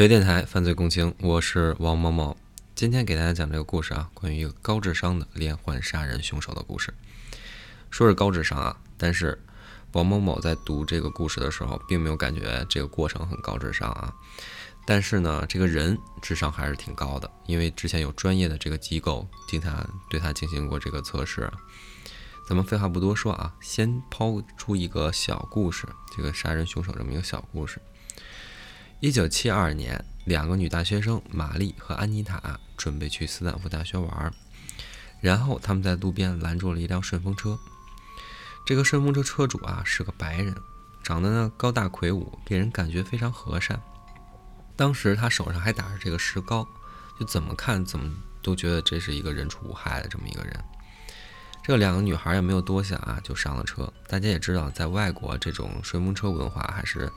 水电台犯罪共情，我是王某某。今天给大家讲这个故事啊，关于一个高智商的连环杀人凶手的故事。说是高智商啊，但是王某某在读这个故事的时候，并没有感觉这个过程很高智商啊。但是呢，这个人智商还是挺高的，因为之前有专业的这个机构经他对他进行过这个测试。咱们废话不多说啊，先抛出一个小故事，这个杀人凶手这么一个小故事。一九七二年，两个女大学生玛丽和安妮塔准备去斯坦福大学玩，然后他们在路边拦住了一辆顺风车。这个顺风车车主啊是个白人，长得呢高大魁梧，给人感觉非常和善。当时他手上还打着这个石膏，就怎么看怎么都觉得这是一个人畜无害的这么一个人。这两个女孩也没有多想啊，就上了车。大家也知道，在外国这种顺风车文化还是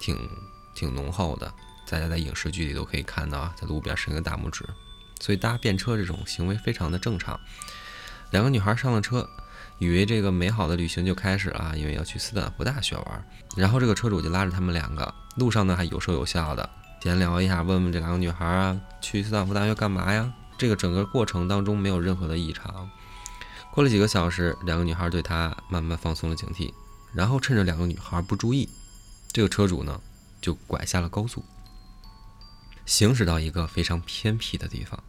挺。挺浓厚的，大家在影视剧里都可以看到啊，在路边伸个大拇指，所以搭便车这种行为非常的正常。两个女孩上了车，以为这个美好的旅行就开始了，因为要去斯坦福大学玩。然后这个车主就拉着他们两个，路上呢还有说有笑的闲聊一下，问问这两个女孩啊，去斯坦福大学干嘛呀？这个整个过程当中没有任何的异常。过了几个小时，两个女孩对他慢慢放松了警惕，然后趁着两个女孩不注意，这个车主呢。就拐下了高速，行驶到一个非常偏僻的地方。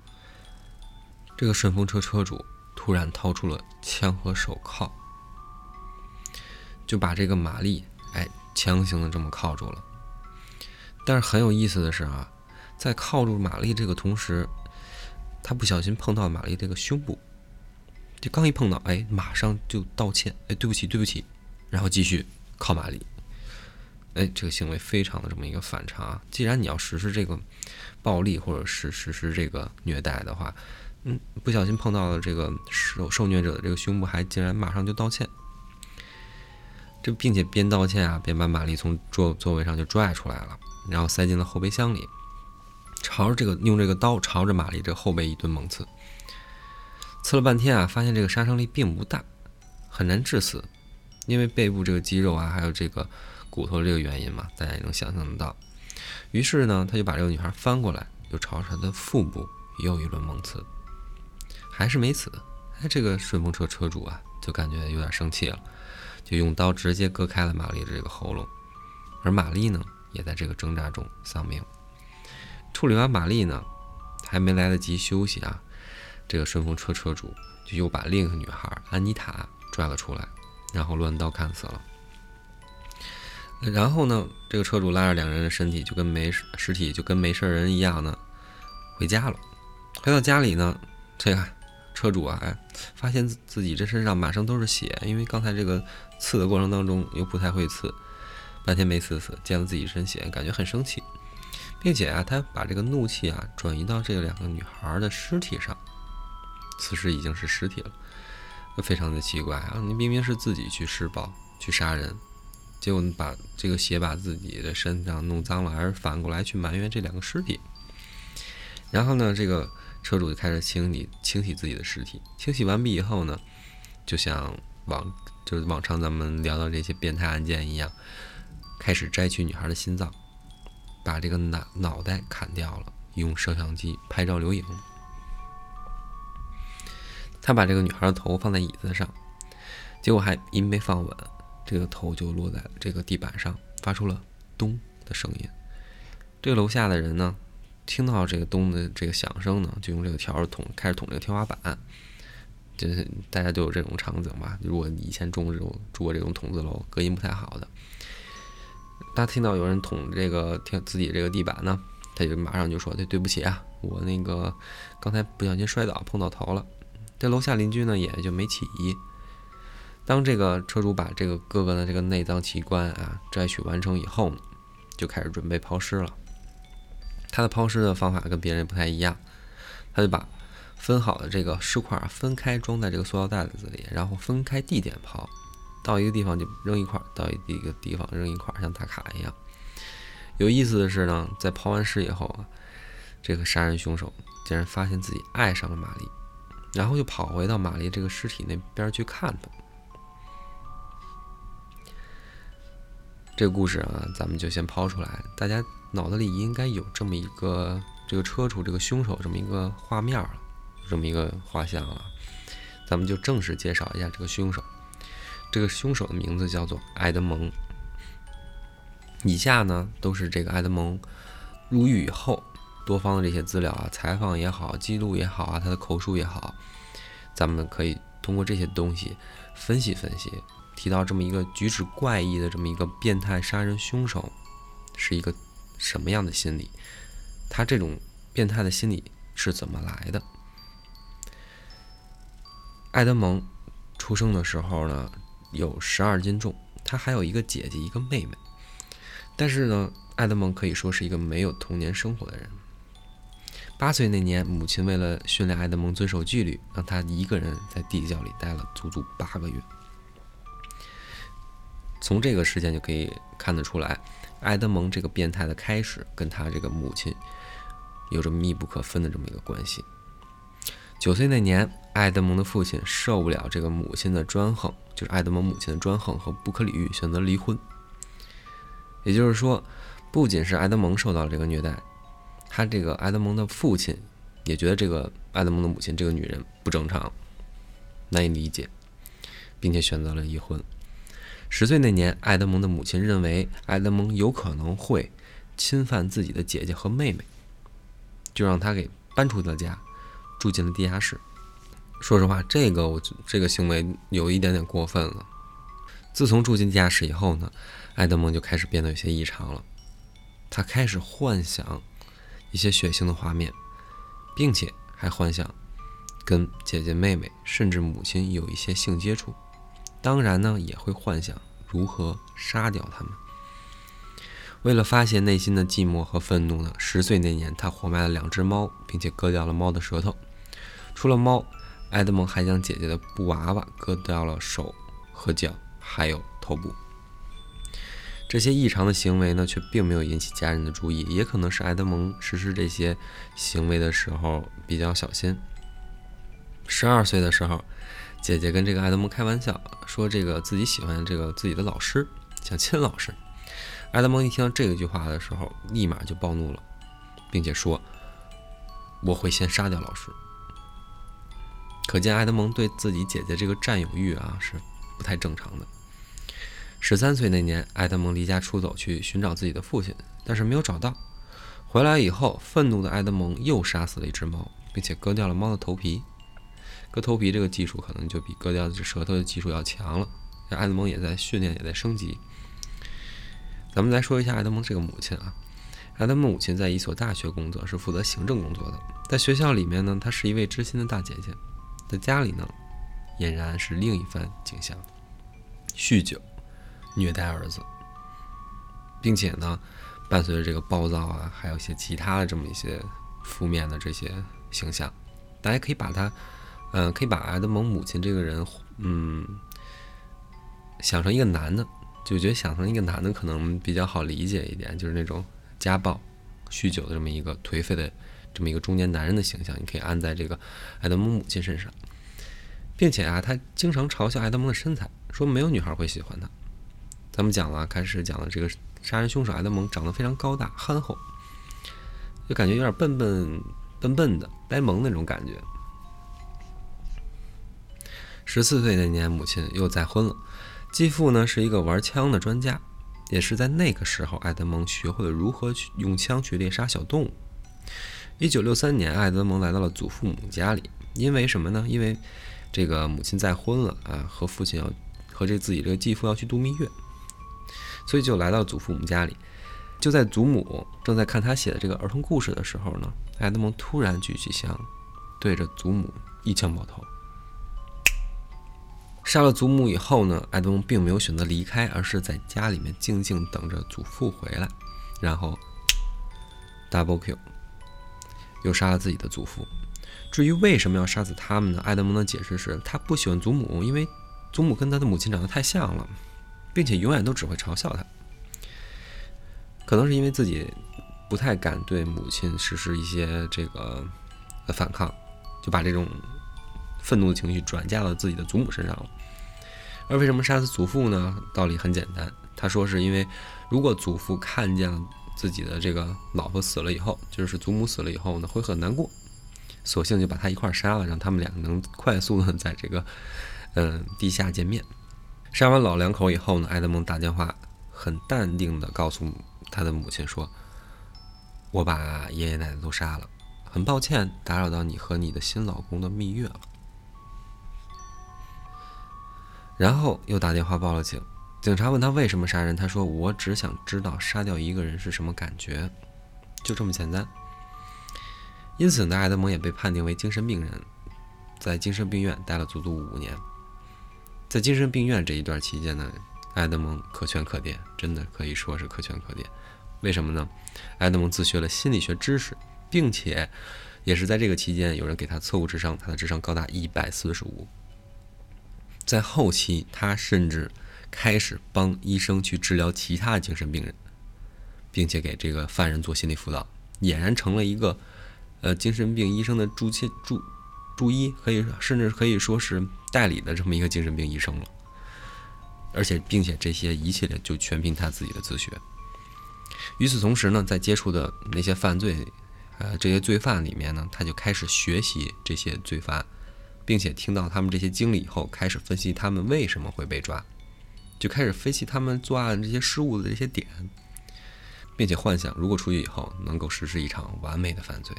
这个顺风车车主突然掏出了枪和手铐，就把这个玛丽哎强行的这么铐住了。但是很有意思的是啊，在铐住玛丽这个同时，他不小心碰到玛丽这个胸部，就刚一碰到，哎，马上就道歉，哎，对不起，对不起，然后继续铐玛丽。哎，这个行为非常的这么一个反常。既然你要实施这个暴力，或者是实施这个虐待的话，嗯，不小心碰到了这个受受虐者的这个胸部，还竟然马上就道歉。这并且边道歉啊，边把玛丽从座座位上就拽出来了，然后塞进了后备箱里，朝着这个用这个刀朝着玛丽这后背一顿猛刺。刺了半天啊，发现这个杀伤力并不大，很难致死，因为背部这个肌肉啊，还有这个。骨头这个原因嘛，大家也能想象得到。于是呢，他就把这个女孩翻过来，又朝着她的腹部又一轮猛刺，还是没死。哎，这个顺风车车主啊，就感觉有点生气了，就用刀直接割开了玛丽的这个喉咙。而玛丽呢，也在这个挣扎中丧命。处理完玛丽呢，还没来得及休息啊，这个顺风车车主就又把另一个女孩安妮塔拽了出来，然后乱刀砍死了。然后呢，这个车主拉着两人的身体，就跟没尸体就跟没事人一样呢，回家了。回到家里呢，这个车主啊，哎，发现自己这身上满身都是血，因为刚才这个刺的过程当中又不太会刺，半天没刺死，见了自己一身血，感觉很生气，并且啊，他把这个怒气啊转移到这两个女孩的尸体上。此时已经是尸体了，非常的奇怪啊！你明明是自己去施暴、去杀人。结果把这个血把自己的身上弄脏了，而反过来去埋怨这两个尸体。然后呢，这个车主就开始清理清洗自己的尸体。清洗完毕以后呢，就像往就是往常咱们聊到这些变态案件一样，开始摘取女孩的心脏，把这个脑脑袋砍掉了，用摄像机拍照留影。他把这个女孩的头放在椅子上，结果还一没放稳。这个头就落在这个地板上，发出了“咚”的声音。这个楼下的人呢，听到这个“咚”的这个响声呢，就用这个笤帚捅，开始捅这个天花板。就是大家都有这种场景吧？如果以前住这种住过这种筒子楼，隔音不太好的，大家听到有人捅这个天自己这个地板呢，他就马上就说：“对，对不起啊，我那个刚才不小心摔倒碰到头了。”这楼下邻居呢，也就没起疑。当这个车主把这个哥哥的这个内脏器官啊摘取完成以后呢，就开始准备抛尸了。他的抛尸的方法跟别人不太一样，他就把分好的这个尸块分开装在这个塑料袋子里，然后分开地点抛，到一个地方就扔一块，到一个地方扔一块，像打卡一样。有意思的是呢，在抛完尸以后啊，这个杀人凶手竟然发现自己爱上了玛丽，然后就跑回到玛丽这个尸体那边去看她。这个故事啊，咱们就先抛出来，大家脑子里应该有这么一个这个车主、这个凶手这么一个画面了，这么一个画像了。咱们就正式介绍一下这个凶手。这个凶手的名字叫做埃德蒙。以下呢都是这个埃德蒙入狱以后多方的这些资料啊，采访也好，记录也好啊，他的口述也好，咱们可以通过这些东西分析分析，提到这么一个举止怪异的这么一个变态杀人凶手是一个什么样的心理，他这种变态的心理是怎么来的？埃德蒙出生的时候呢？有十二斤重，他还有一个姐姐，一个妹妹。但是呢，爱德蒙可以说是一个没有童年生活的人。八岁那年，母亲为了训练爱德蒙遵守纪律，让他一个人在地窖里待了足足八个月。从这个事件就可以看得出来，埃德蒙这个变态的开始跟他这个母亲有着密不可分的这么一个关系。九岁那年，埃德蒙的父亲受不了这个母亲的专横。就是埃德蒙母亲的专横和不可理喻，选择离婚。也就是说，不仅是埃德蒙受到了这个虐待，他这个埃德蒙的父亲也觉得这个埃德蒙的母亲这个女人不正常，难以理解，并且选择了离婚。十岁那年，爱德蒙的母亲认为爱德蒙有可能会侵犯自己的姐姐和妹妹，就让他给搬出了家，住进了地下室。说实话，这个我这个行为有一点点过分了。自从住进地下室以后呢，埃德蒙就开始变得有些异常了。他开始幻想一些血腥的画面，并且还幻想跟姐姐、妹妹甚至母亲有一些性接触。当然呢，也会幻想如何杀掉他们。为了发泄内心的寂寞和愤怒呢，十岁那年，他活埋了两只猫，并且割掉了猫的舌头。除了猫。埃德蒙还将姐姐的布娃娃割掉了手和脚，还有头部。这些异常的行为呢，却并没有引起家人的注意，也可能是埃德蒙实施这些行为的时候比较小心。十二岁的时候，姐姐跟这个埃德蒙开玩笑说：“这个自己喜欢这个自己的老师，想亲老师。”埃德蒙一听到这句话的时候，立马就暴怒了，并且说：“我会先杀掉老师。”可见，埃德蒙对自己姐姐这个占有欲啊是不太正常的。十三岁那年，埃德蒙离家出走去寻找自己的父亲，但是没有找到。回来以后，愤怒的埃德蒙又杀死了一只猫，并且割掉了猫的头皮。割头皮这个技术可能就比割掉舌头的技术要强了。埃德蒙也在训练，也在升级。咱们来说一下埃德蒙这个母亲啊。埃德蒙母亲在一所大学工作，是负责行政工作的。在学校里面呢，她是一位知心的大姐姐。在家里呢，俨然是另一番景象：酗酒、虐待儿子，并且呢，伴随着这个暴躁啊，还有一些其他的这么一些负面的这些形象。大家可以把它，嗯，可以把埃德蒙母亲这个人，嗯，想成一个男的，就觉得想成一个男的可能比较好理解一点，就是那种家暴、酗酒的这么一个颓废的。这么一个中年男人的形象，你可以安在这个爱德蒙母亲身上，并且啊，他经常嘲笑爱德蒙的身材，说没有女孩会喜欢他。咱们讲了，开始讲了这个杀人凶手爱德蒙长得非常高大憨厚，就感觉有点笨笨笨笨的呆萌那种感觉。十四岁那年，母亲又再婚了，继父呢是一个玩枪的专家，也是在那个时候，爱德蒙学会了如何去用枪去猎杀小动物。一九六三年，爱德蒙来到了祖父母家里，因为什么呢？因为这个母亲再婚了啊，和父亲要和这自己这个继父要去度蜜月，所以就来到祖父母家里。就在祖母正在看他写的这个儿童故事的时候呢，爱德蒙突然举起枪，对着祖母一枪爆头。杀了祖母以后呢，爱德蒙并没有选择离开，而是在家里面静静等着祖父回来，然后 double kill。又杀了自己的祖父。至于为什么要杀死他们呢？爱德蒙的解释是他不喜欢祖母，因为祖母跟他的母亲长得太像了，并且永远都只会嘲笑他。可能是因为自己不太敢对母亲实施一些这个反抗，就把这种愤怒的情绪转嫁到自己的祖母身上了。而为什么杀死祖父呢？道理很简单，他说是因为如果祖父看见自己的这个老婆死了以后，就是祖母死了以后呢，会很难过，索性就把他一块杀了，让他们两个能快速的在这个嗯地下见面。杀完老两口以后呢，埃德蒙打电话，很淡定的告诉他的母亲说：“我把爷爷奶奶都杀了，很抱歉打扰到你和你的新老公的蜜月了。”然后又打电话报了警。警察问他为什么杀人，他说：“我只想知道杀掉一个人是什么感觉，就这么简单。”因此呢，埃德蒙也被判定为精神病人，在精神病院待了足足五年。在精神病院这一段期间呢，埃德蒙可圈可点，真的可以说是可圈可点。为什么呢？埃德蒙自学了心理学知识，并且也是在这个期间，有人给他测误智商，他的智商高达一百四十五。在后期，他甚至开始帮医生去治疗其他的精神病人，并且给这个犯人做心理辅导，俨然成了一个呃精神病医生的助切助助医，可以甚至可以说是代理的这么一个精神病医生了。而且，并且这些一系列就全凭他自己的自学。与此同时呢，在接触的那些犯罪呃这些罪犯里面呢，他就开始学习这些罪犯。并且听到他们这些经历以后，开始分析他们为什么会被抓，就开始分析他们作案这些失误的这些点，并且幻想如果出去以后能够实施一场完美的犯罪。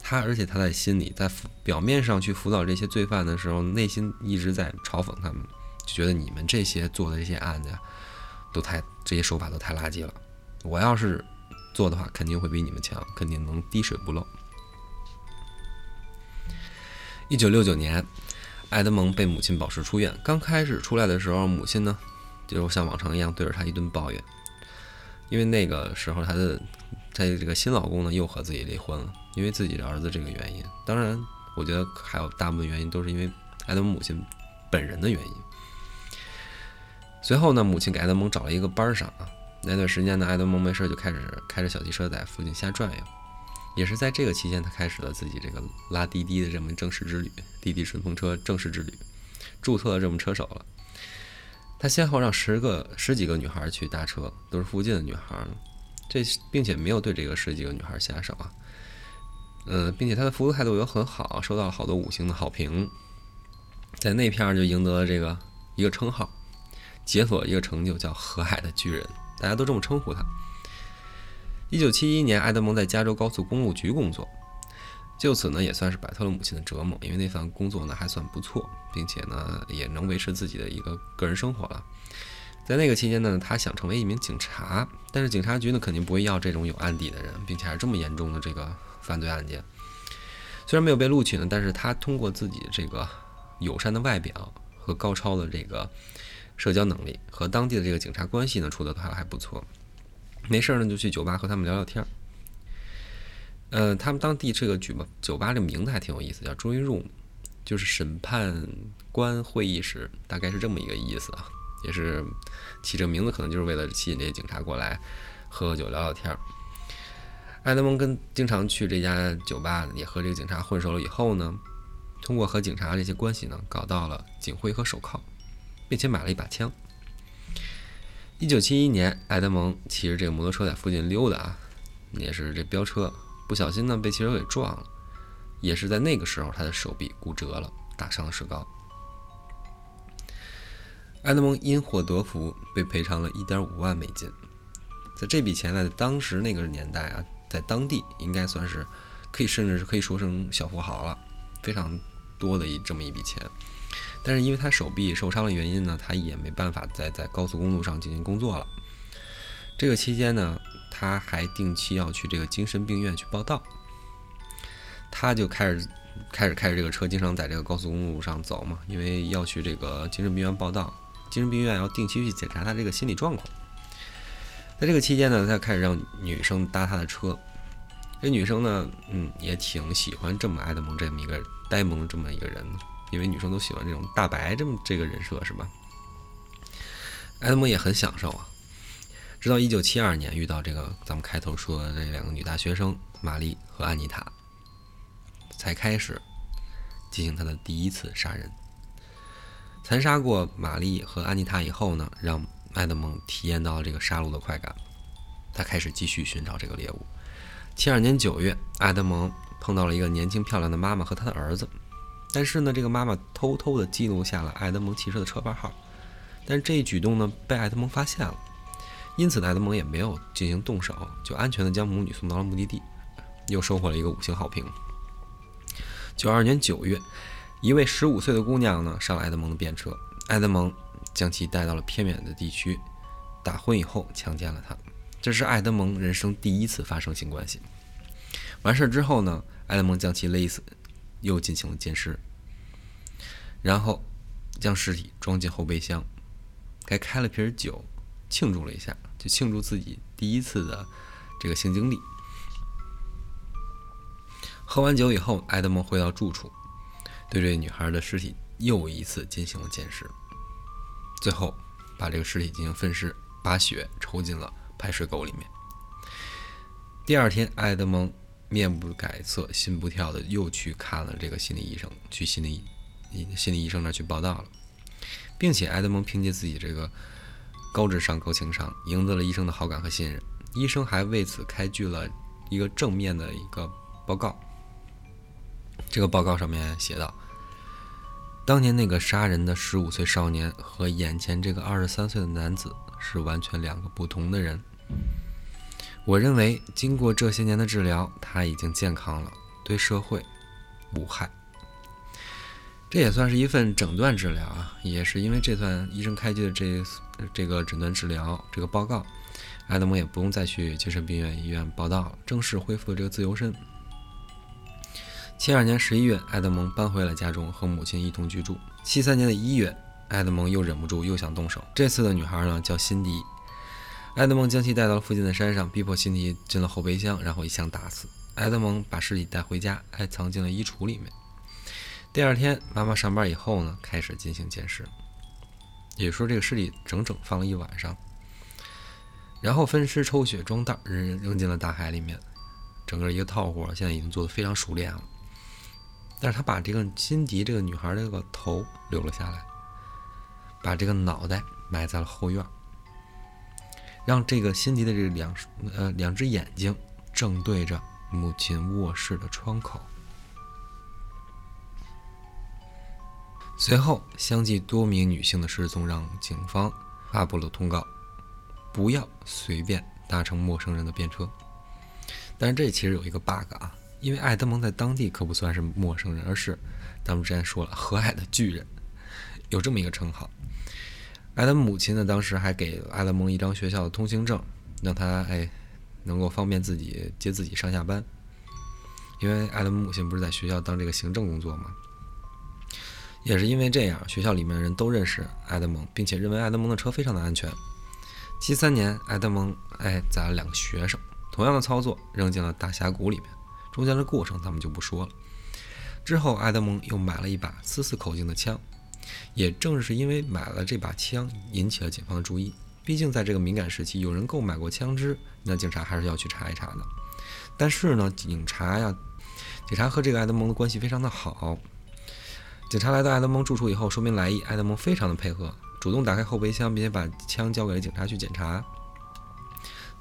他而且他在心里，在表面上去辅导这些罪犯的时候，内心一直在嘲讽他们，就觉得你们这些做的这些案子呀，都太这些手法都太垃圾了。我要是做的话，肯定会比你们强，肯定能滴水不漏。一九六九年，埃德蒙被母亲保释出院。刚开始出来的时候，母亲呢，就像往常一样对着他一顿抱怨，因为那个时候他的他这个新老公呢又和自己离婚了，因为自己的儿子这个原因。当然，我觉得还有大部分原因都是因为埃德蒙母亲本人的原因。随后呢，母亲给埃德蒙找了一个班上啊。那段时间呢，埃德蒙没事就开始开着小汽车在附近瞎转悠。也是在这个期间，他开始了自己这个拉滴滴的这么正式之旅，滴滴顺风车正式之旅，注册了这么车手了。他先后让十个十几个女孩去搭车，都是附近的女孩，这并且没有对这个十几个女孩下手啊。嗯，并且他的服务态度又很好，收到了好多五星的好评，在那片就赢得了这个一个称号，解锁一个成就叫“河海的巨人”，大家都这么称呼他。一九七一年，埃德蒙在加州高速公路局工作，就此呢也算是摆脱了母亲的折磨，因为那份工作呢还算不错，并且呢也能维持自己的一个个人生活了。在那个期间呢，他想成为一名警察，但是警察局呢肯定不会要这种有案底的人，并且还是这么严重的这个犯罪案件。虽然没有被录取呢，但是他通过自己这个友善的外表和高超的这个社交能力，和当地的这个警察关系呢处得还还不错。没事儿呢，就去酒吧和他们聊聊天儿。呃，他们当地这个酒吧酒吧这名字还挺有意思，叫 Jury Room，就是审判官会议室，大概是这么一个意思啊。也是起这名字可能就是为了吸引这些警察过来喝喝酒聊聊天儿。埃德蒙跟经常去这家酒吧，也和这个警察混熟了以后呢，通过和警察这些关系呢，搞到了警徽和手铐，并且买了一把枪。一九七一年，埃德蒙骑着这个摩托车在附近溜达啊，也是这飙车，不小心呢被汽车给撞了。也是在那个时候，他的手臂骨折了，打伤了石膏。埃德蒙因祸得福，被赔偿了一点五万美金。在这笔钱呢，当时那个年代啊，在当地应该算是可以，甚至是可以说成小富豪了，非常多的一这么一笔钱。但是因为他手臂受伤的原因呢，他也没办法再在高速公路上进行工作了。这个期间呢，他还定期要去这个精神病院去报道。他就开始开始开着这个车，经常在这个高速公路上走嘛，因为要去这个精神病院报道。精神病院要定期去检查他这个心理状况。在这个期间呢，他开始让女生搭他的车。这女生呢，嗯，也挺喜欢这么爱德蒙这么一个呆萌这么一个人。因为女生都喜欢这种大白这么这个人设是吧？埃德蒙也很享受啊。直到一九七二年遇到这个咱们开头说的这两个女大学生玛丽和安妮塔，才开始进行他的第一次杀人。残杀过玛丽和安妮塔以后呢，让埃德蒙体验到了这个杀戮的快感，他开始继续寻找这个猎物。七二年九月，埃德蒙碰到了一个年轻漂亮的妈妈和他的儿子，但是呢，这个妈妈偷偷的记录下了埃德蒙骑车的车牌号，但是这一举动呢被埃德蒙发现了，因此埃德蒙也没有进行动手，就安全的将母女送到了目的地，又收获了一个五星好评。九二年九月，一位十五岁的姑娘呢上了埃德蒙的便车，埃德蒙。将其带到了偏远的地区，打昏以后强奸了她。这是爱德蒙人生第一次发生性关系。完事之后呢，爱德蒙将其勒死，又进行了奸尸，然后将尸体装进后备箱，还开了瓶酒庆祝了一下，就庆祝自己第一次的这个性经历。喝完酒以后，爱德蒙回到住处，对这女孩的尸体又一次进行了奸尸。最后，把这个尸体进行分尸，把血抽进了排水沟里面。第二天，爱德蒙面不改色、心不跳的又去看了这个心理医生，去心理心理医生那去报道了，并且埃德蒙凭借自己这个高智商、高情商，赢得了医生的好感和信任。医生还为此开具了一个正面的一个报告。这个报告上面写道。当年那个杀人的十五岁少年和眼前这个二十三岁的男子是完全两个不同的人。我认为，经过这些年的治疗，他已经健康了，对社会无害。这也算是一份诊断治疗啊，也是因为这段医生开具的这这个诊断治疗这个报告，爱德蒙也不用再去精神病院医院报道了，正式恢复了这个自由身。七二年十一月，爱德蒙搬回了家中，和母亲一同居住。七三年的一月，爱德蒙又忍不住，又想动手。这次的女孩呢，叫辛迪。爱德蒙将其带到了附近的山上，逼迫辛迪进了后备箱，然后一枪打死。爱德蒙把尸体带回家，还藏进了衣橱里面。第二天，妈妈上班以后呢，开始进行监尸，也就说这个尸体整整放了一晚上，然后分尸、抽血、装袋，扔扔进了大海里面。整个一个套活，现在已经做得非常熟练了。但是他把这个辛迪这个女孩的这个头留了下来，把这个脑袋埋在了后院，让这个辛迪的这两呃两只眼睛正对着母亲卧室的窗口。随后，相继多名女性的失踪让警方发布了通告：不要随便搭乘陌生人的便车。但是这其实有一个 bug 啊。因为爱德蒙在当地可不算是陌生人，而是咱们之前说了和蔼的巨人，有这么一个称号。爱德母亲呢，当时还给爱德蒙一张学校的通行证，让他哎能够方便自己接自己上下班。因为爱德蒙母亲不是在学校当这个行政工作吗？也是因为这样，学校里面的人都认识爱德蒙，并且认为爱德蒙的车非常的安全。七三年，爱德蒙哎宰了两个学生，同样的操作扔进了大峡谷里面。中间的过程咱们就不说了。之后，埃德蒙又买了一把四四口径的枪，也正是因为买了这把枪，引起了警方的注意。毕竟在这个敏感时期，有人购买过枪支，那警察还是要去查一查的。但是呢，警察呀，警察和这个埃德蒙的关系非常的好。警察来到埃德蒙住处以后，说明来意，埃德蒙非常的配合，主动打开后备箱，并且把枪交给了警察去检查。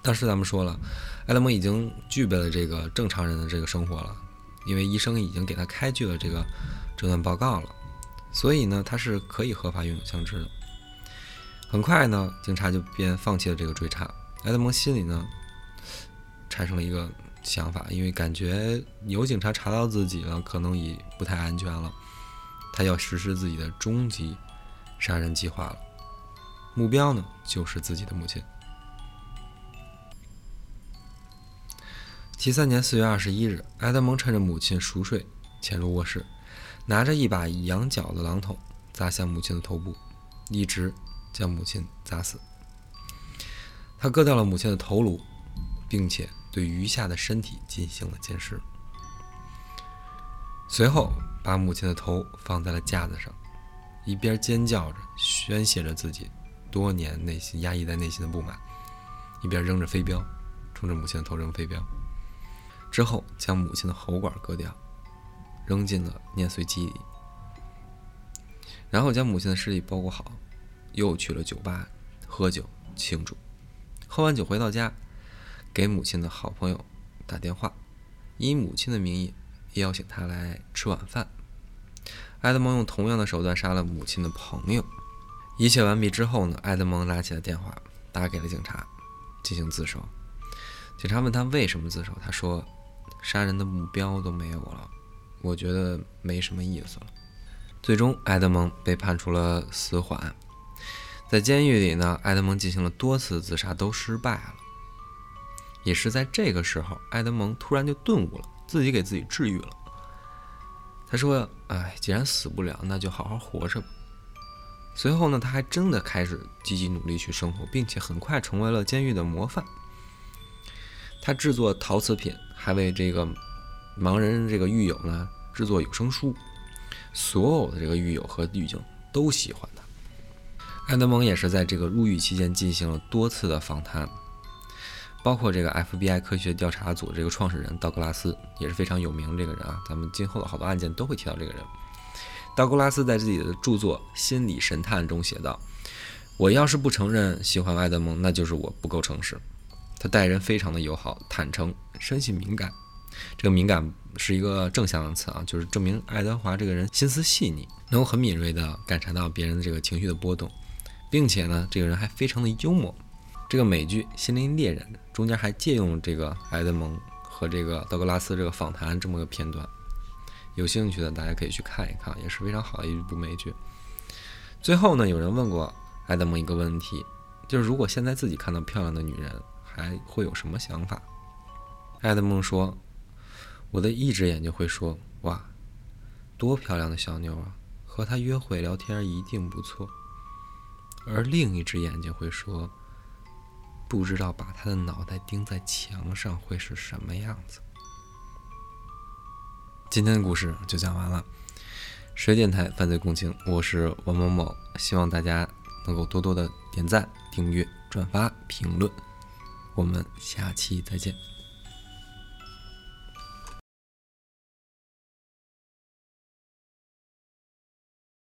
当时咱们说了，埃德蒙已经具备了这个正常人的这个生活了，因为医生已经给他开具了这个诊断报告了，所以呢，他是可以合法拥有枪支的。很快呢，警察就便放弃了这个追查。埃德蒙心里呢，产生了一个想法，因为感觉有警察查到自己了，可能已不太安全了，他要实施自己的终极杀人计划了。目标呢，就是自己的母亲。七三年四月二十一日，埃德蒙趁着母亲熟睡，潜入卧室，拿着一把羊角的榔头砸向母亲的头部，一直将母亲砸死。他割掉了母亲的头颅，并且对余下的身体进行了奸尸。随后，把母亲的头放在了架子上，一边尖叫着宣泄着自己多年内心压抑在内心的不满，一边扔着飞镖，冲着母亲的头扔飞镖。之后，将母亲的喉管割掉，扔进了碾碎机里，然后将母亲的尸体包裹好，又去了酒吧，喝酒庆祝。喝完酒回到家，给母亲的好朋友打电话，以母亲的名义邀请他来吃晚饭。埃德蒙用同样的手段杀了母亲的朋友。一切完毕之后呢，埃德蒙拿起了电话，打给了警察，进行自首。警察问他为什么自首，他说：“杀人的目标都没有了，我觉得没什么意思了。”最终，埃德蒙被判处了死缓。在监狱里呢，埃德蒙进行了多次自杀，都失败了。也是在这个时候，埃德蒙突然就顿悟了，自己给自己治愈了。他说：“哎，既然死不了，那就好好活着吧。”随后呢，他还真的开始积极努力去生活，并且很快成为了监狱的模范。他制作陶瓷品，还为这个盲人这个狱友呢制作有声书，所有的这个狱友和狱警都喜欢他。埃德蒙也是在这个入狱期间进行了多次的访谈，包括这个 FBI 科学调查组这个创始人道格拉斯也是非常有名这个人啊，咱们今后的好多案件都会提到这个人。道格拉斯在自己的著作《心理神探》中写道：“我要是不承认喜欢埃德蒙，那就是我不够诚实。他待人非常的友好、坦诚、生性敏感。这个敏感是一个正向的词啊，就是证明爱德华这个人心思细腻，能够很敏锐地感察到别人的这个情绪的波动，并且呢，这个人还非常的幽默。这个美剧《心灵猎人》中间还借用这个埃德蒙和这个道格拉斯这个访谈这么个片段。”有兴趣的大家可以去看一看，也是非常好的一部美剧。最后呢，有人问过爱德蒙一个问题，就是如果现在自己看到漂亮的女人，还会有什么想法？爱德蒙说：“我的一只眼睛会说，哇，多漂亮的小妞啊，和她约会聊天一定不错。”而另一只眼睛会说：“不知道把他的脑袋钉在墙上会是什么样子。”今天的故事就讲完了。水电台犯罪共情，我是王某某，希望大家能够多多的点赞、订阅、转发、评论。我们下期再见。